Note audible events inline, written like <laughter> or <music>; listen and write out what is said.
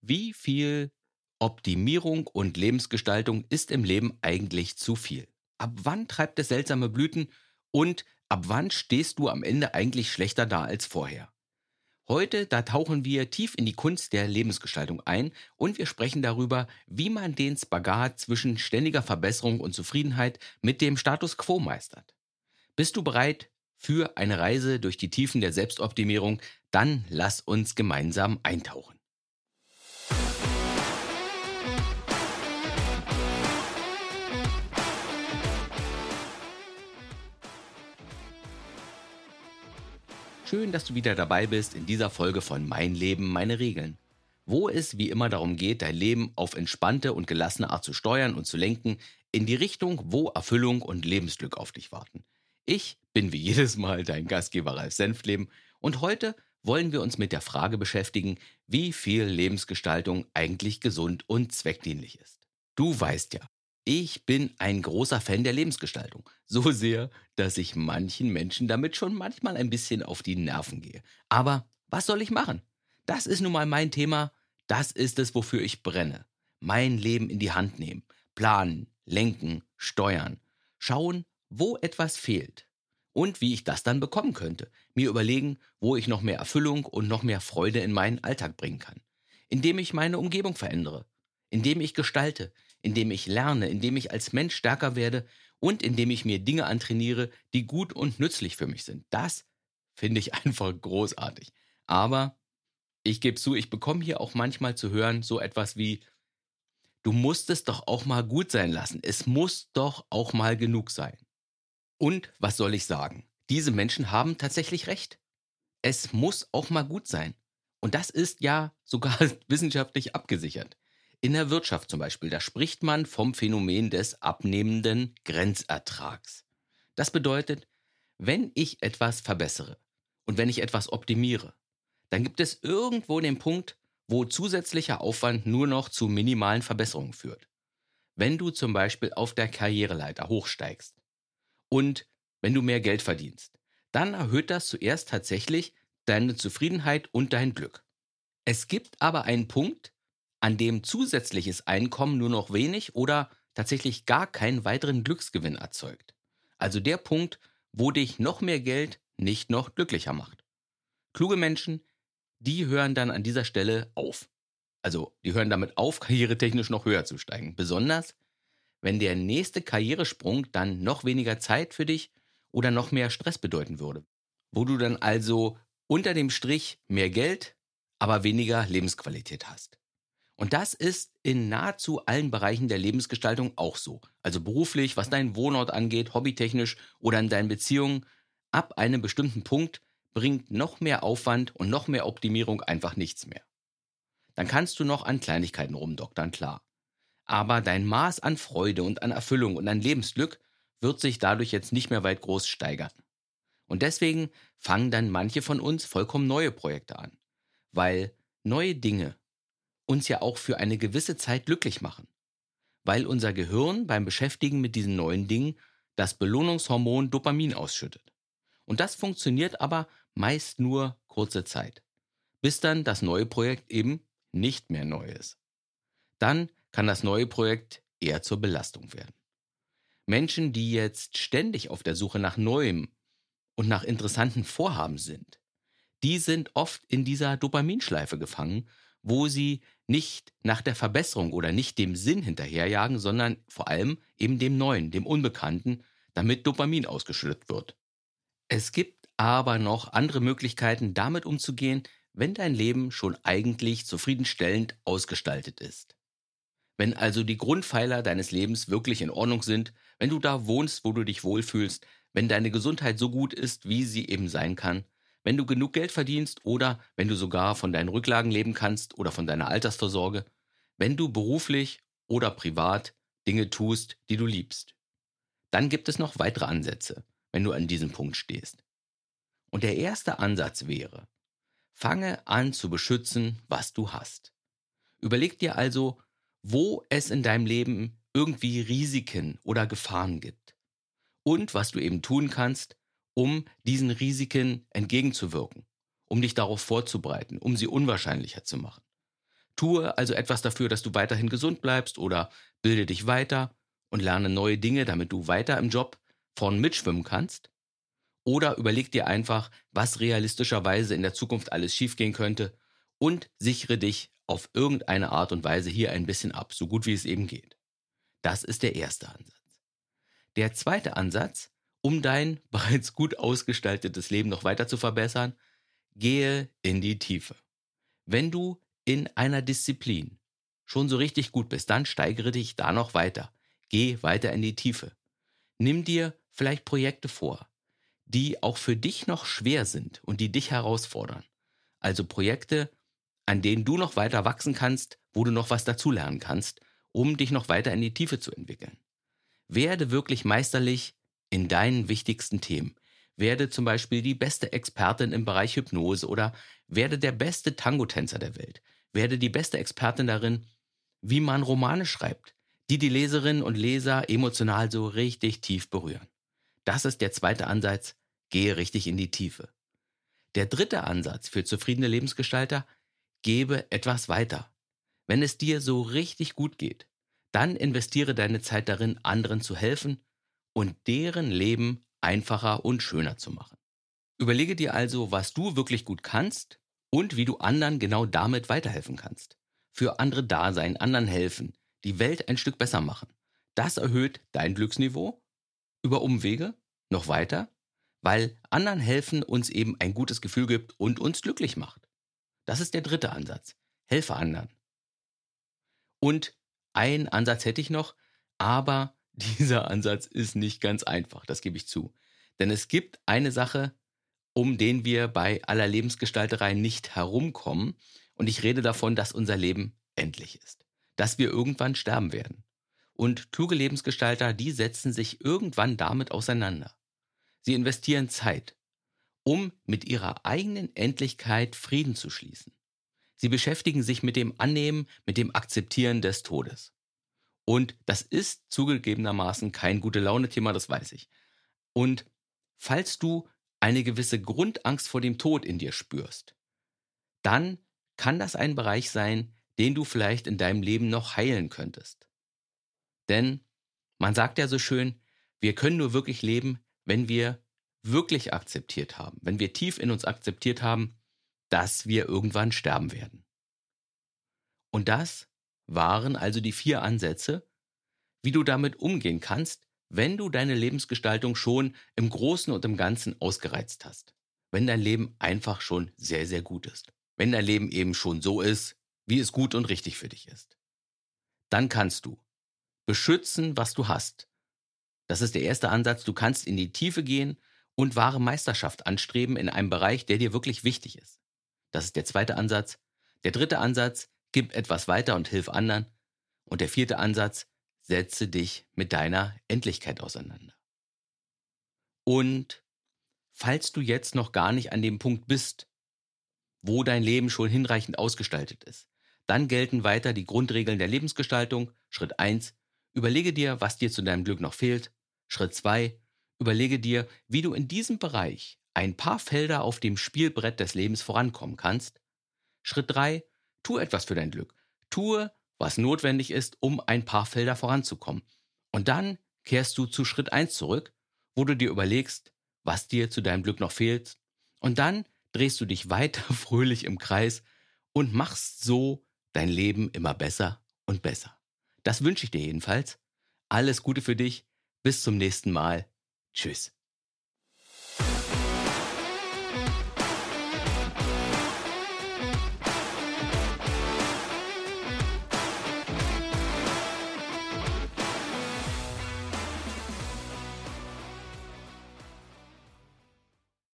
Wie viel Optimierung und Lebensgestaltung ist im Leben eigentlich zu viel? Ab wann treibt es seltsame Blüten und ab wann stehst du am Ende eigentlich schlechter da als vorher? Heute, da tauchen wir tief in die Kunst der Lebensgestaltung ein und wir sprechen darüber, wie man den Spagat zwischen ständiger Verbesserung und Zufriedenheit mit dem Status quo meistert. Bist du bereit für eine Reise durch die Tiefen der Selbstoptimierung? Dann lass uns gemeinsam eintauchen. Schön, dass du wieder dabei bist in dieser Folge von Mein Leben, meine Regeln. Wo es wie immer darum geht, dein Leben auf entspannte und gelassene Art zu steuern und zu lenken, in die Richtung, wo Erfüllung und Lebensglück auf dich warten. Ich bin wie jedes Mal dein Gastgeber Ralf Senftleben und heute wollen wir uns mit der Frage beschäftigen, wie viel Lebensgestaltung eigentlich gesund und zweckdienlich ist. Du weißt ja, ich bin ein großer Fan der Lebensgestaltung. So sehr, dass ich manchen Menschen damit schon manchmal ein bisschen auf die Nerven gehe. Aber was soll ich machen? Das ist nun mal mein Thema. Das ist es, wofür ich brenne. Mein Leben in die Hand nehmen. Planen, lenken, steuern. Schauen, wo etwas fehlt. Und wie ich das dann bekommen könnte. Mir überlegen, wo ich noch mehr Erfüllung und noch mehr Freude in meinen Alltag bringen kann. Indem ich meine Umgebung verändere. Indem ich gestalte indem ich lerne, indem ich als Mensch stärker werde und indem ich mir Dinge antrainiere, die gut und nützlich für mich sind. Das finde ich <laughs> einfach großartig. Aber ich gebe zu, ich bekomme hier auch manchmal zu hören so etwas wie, du musst es doch auch mal gut sein lassen. Es muss doch auch mal genug sein. Und was soll ich sagen? Diese Menschen haben tatsächlich recht. Es muss auch mal gut sein. Und das ist ja sogar <laughs> wissenschaftlich abgesichert. In der Wirtschaft zum Beispiel, da spricht man vom Phänomen des abnehmenden Grenzertrags. Das bedeutet, wenn ich etwas verbessere und wenn ich etwas optimiere, dann gibt es irgendwo den Punkt, wo zusätzlicher Aufwand nur noch zu minimalen Verbesserungen führt. Wenn du zum Beispiel auf der Karriereleiter hochsteigst und wenn du mehr Geld verdienst, dann erhöht das zuerst tatsächlich deine Zufriedenheit und dein Glück. Es gibt aber einen Punkt, an dem zusätzliches Einkommen nur noch wenig oder tatsächlich gar keinen weiteren Glücksgewinn erzeugt. Also der Punkt, wo dich noch mehr Geld nicht noch glücklicher macht. Kluge Menschen, die hören dann an dieser Stelle auf. Also die hören damit auf, <laughs> karrieretechnisch noch höher zu steigen. Besonders, wenn der nächste Karrieresprung dann noch weniger Zeit für dich oder noch mehr Stress bedeuten würde. Wo du dann also unter dem Strich mehr Geld, aber weniger Lebensqualität hast. Und das ist in nahezu allen Bereichen der Lebensgestaltung auch so. Also beruflich, was deinen Wohnort angeht, hobbytechnisch oder in deinen Beziehungen. Ab einem bestimmten Punkt bringt noch mehr Aufwand und noch mehr Optimierung einfach nichts mehr. Dann kannst du noch an Kleinigkeiten rumdoktern, klar. Aber dein Maß an Freude und an Erfüllung und an Lebensglück wird sich dadurch jetzt nicht mehr weit groß steigern. Und deswegen fangen dann manche von uns vollkommen neue Projekte an. Weil neue Dinge uns ja auch für eine gewisse Zeit glücklich machen, weil unser Gehirn beim Beschäftigen mit diesen neuen Dingen das Belohnungshormon Dopamin ausschüttet. Und das funktioniert aber meist nur kurze Zeit, bis dann das neue Projekt eben nicht mehr neu ist. Dann kann das neue Projekt eher zur Belastung werden. Menschen, die jetzt ständig auf der Suche nach Neuem und nach interessanten Vorhaben sind, die sind oft in dieser Dopaminschleife gefangen wo sie nicht nach der Verbesserung oder nicht dem Sinn hinterherjagen, sondern vor allem eben dem Neuen, dem Unbekannten, damit Dopamin ausgeschüttet wird. Es gibt aber noch andere Möglichkeiten, damit umzugehen, wenn dein Leben schon eigentlich zufriedenstellend ausgestaltet ist. Wenn also die Grundpfeiler deines Lebens wirklich in Ordnung sind, wenn du da wohnst, wo du dich wohlfühlst, wenn deine Gesundheit so gut ist, wie sie eben sein kann, wenn du genug Geld verdienst oder wenn du sogar von deinen Rücklagen leben kannst oder von deiner Altersvorsorge, wenn du beruflich oder privat Dinge tust, die du liebst. Dann gibt es noch weitere Ansätze, wenn du an diesem Punkt stehst. Und der erste Ansatz wäre, fange an zu beschützen, was du hast. Überleg dir also, wo es in deinem Leben irgendwie Risiken oder Gefahren gibt. Und was du eben tun kannst, um diesen Risiken entgegenzuwirken, um dich darauf vorzubereiten, um sie unwahrscheinlicher zu machen. Tue also etwas dafür, dass du weiterhin gesund bleibst oder bilde dich weiter und lerne neue Dinge, damit du weiter im Job vorn mitschwimmen kannst. Oder überleg dir einfach, was realistischerweise in der Zukunft alles schiefgehen könnte und sichere dich auf irgendeine Art und Weise hier ein bisschen ab, so gut wie es eben geht. Das ist der erste Ansatz. Der zweite Ansatz, um dein <laughs> bereits gut ausgestaltetes Leben noch weiter zu verbessern, gehe in die Tiefe. Wenn du in einer Disziplin schon so richtig gut bist, dann steigere dich da noch weiter. Geh weiter in die Tiefe. Nimm dir vielleicht Projekte vor, die auch für dich noch schwer sind und die dich herausfordern. Also Projekte, an denen du noch weiter wachsen kannst, wo du noch was dazulernen kannst, um dich noch weiter in die Tiefe zu entwickeln. Werde wirklich meisterlich in deinen wichtigsten Themen. Werde zum Beispiel die beste Expertin im Bereich Hypnose oder werde der beste Tango-Tänzer der Welt. Werde die beste Expertin darin, wie man Romane schreibt, die die Leserinnen und Leser emotional so richtig tief berühren. Das ist der zweite Ansatz, gehe richtig in die Tiefe. Der dritte Ansatz für zufriedene Lebensgestalter, gebe etwas weiter. Wenn es dir so richtig gut geht, dann investiere deine Zeit darin, anderen zu helfen und deren Leben einfacher und schöner zu machen. Überlege dir also, was du wirklich gut kannst und wie du anderen genau damit weiterhelfen kannst. Für andere da sein, anderen helfen, die Welt ein Stück besser machen. Das erhöht dein Glücksniveau über Umwege noch weiter, weil anderen helfen uns eben ein gutes Gefühl gibt und uns glücklich macht. Das ist der dritte Ansatz. Helfe anderen. Und ein Ansatz hätte ich noch, aber <laughs> dieser Ansatz ist nicht ganz einfach, das gebe ich zu. Denn es gibt eine Sache, um den wir bei aller Lebensgestalterei nicht herumkommen. Und ich rede davon, dass unser Leben endlich ist. Dass wir irgendwann sterben werden. Und kluge Lebensgestalter, die setzen sich irgendwann damit auseinander. Sie investieren Zeit, um mit ihrer eigenen Endlichkeit Frieden zu schließen. Sie beschäftigen sich mit dem Annehmen, mit dem Akzeptieren des Todes. Und das ist zugegebenermaßen kein gute Laune-Thema, das weiß ich. Und falls du eine gewisse Grundangst vor dem Tod in dir spürst, dann kann das ein Bereich sein, den du vielleicht in deinem Leben noch heilen könntest. Denn man sagt ja so schön, wir können nur wirklich leben, wenn wir wirklich akzeptiert haben, wenn wir tief in uns akzeptiert haben, dass wir irgendwann sterben werden. Und das waren also die vier Ansätze, wie du damit umgehen kannst, wenn du deine Lebensgestaltung schon im Großen und im Ganzen ausgereizt hast. Wenn dein Leben einfach schon sehr, sehr gut ist. Wenn dein Leben eben schon so ist, wie es gut und richtig für dich ist. Dann kannst du beschützen, was du hast. Das ist der erste Ansatz. Du kannst in die Tiefe gehen und wahre Meisterschaft anstreben in einem Bereich, der dir wirklich wichtig ist. Das ist der zweite Ansatz. Der dritte Ansatz, gib etwas weiter und hilf anderen. Und der vierte Ansatz, setze dich mit deiner Endlichkeit auseinander. Und falls du jetzt noch gar nicht an dem Punkt bist, wo dein Leben schon hinreichend ausgestaltet ist, dann gelten weiter die Grundregeln der Lebensgestaltung. Schritt 1. Überlege dir, was dir zu deinem Glück noch fehlt. Schritt 2. Überlege dir, wie du in diesem Bereich ein paar Felder auf dem Spielbrett des Lebens vorankommen kannst. Schritt 3. Tu etwas für dein Glück. Tue was notwendig ist, um ein paar Felder voranzukommen. Und dann kehrst du zu Schritt 1 zurück, wo du dir überlegst, was dir zu deinem Glück noch fehlt. Und dann drehst du dich weiter <laughs> fröhlich im Kreis und machst so dein Leben immer besser und besser. Das wünsche ich dir jedenfalls. Alles Gute für dich. Bis zum nächsten Mal. Tschüss.